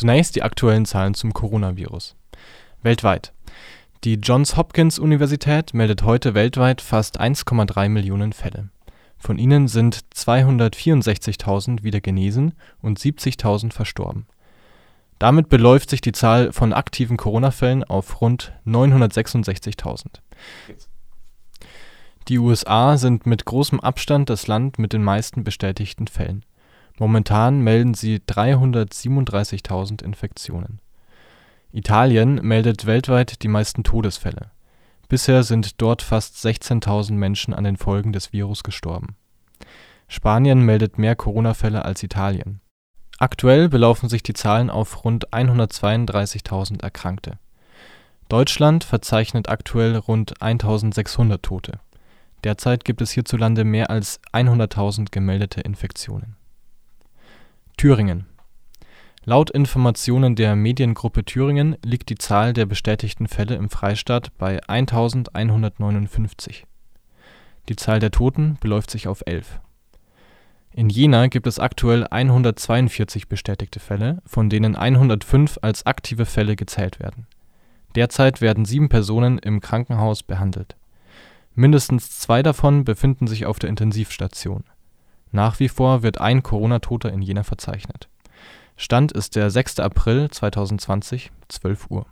Zunächst die aktuellen Zahlen zum Coronavirus. Weltweit: Die Johns-Hopkins-Universität meldet heute weltweit fast 1,3 Millionen Fälle. Von ihnen sind 264.000 wieder genesen und 70.000 verstorben. Damit beläuft sich die Zahl von aktiven Corona-Fällen auf rund 966.000. Die USA sind mit großem Abstand das Land mit den meisten bestätigten Fällen. Momentan melden sie 337.000 Infektionen. Italien meldet weltweit die meisten Todesfälle. Bisher sind dort fast 16.000 Menschen an den Folgen des Virus gestorben. Spanien meldet mehr Corona-Fälle als Italien. Aktuell belaufen sich die Zahlen auf rund 132.000 Erkrankte. Deutschland verzeichnet aktuell rund 1.600 Tote. Derzeit gibt es hierzulande mehr als 100.000 gemeldete Infektionen. Thüringen Laut Informationen der Mediengruppe Thüringen liegt die Zahl der bestätigten Fälle im Freistaat bei 1159. Die Zahl der Toten beläuft sich auf elf. In Jena gibt es aktuell 142 bestätigte Fälle, von denen 105 als aktive Fälle gezählt werden. Derzeit werden sieben Personen im Krankenhaus behandelt. Mindestens zwei davon befinden sich auf der Intensivstation. Nach wie vor wird ein Corona-Toter in Jena verzeichnet Stand ist der 6. April 2020, 12 Uhr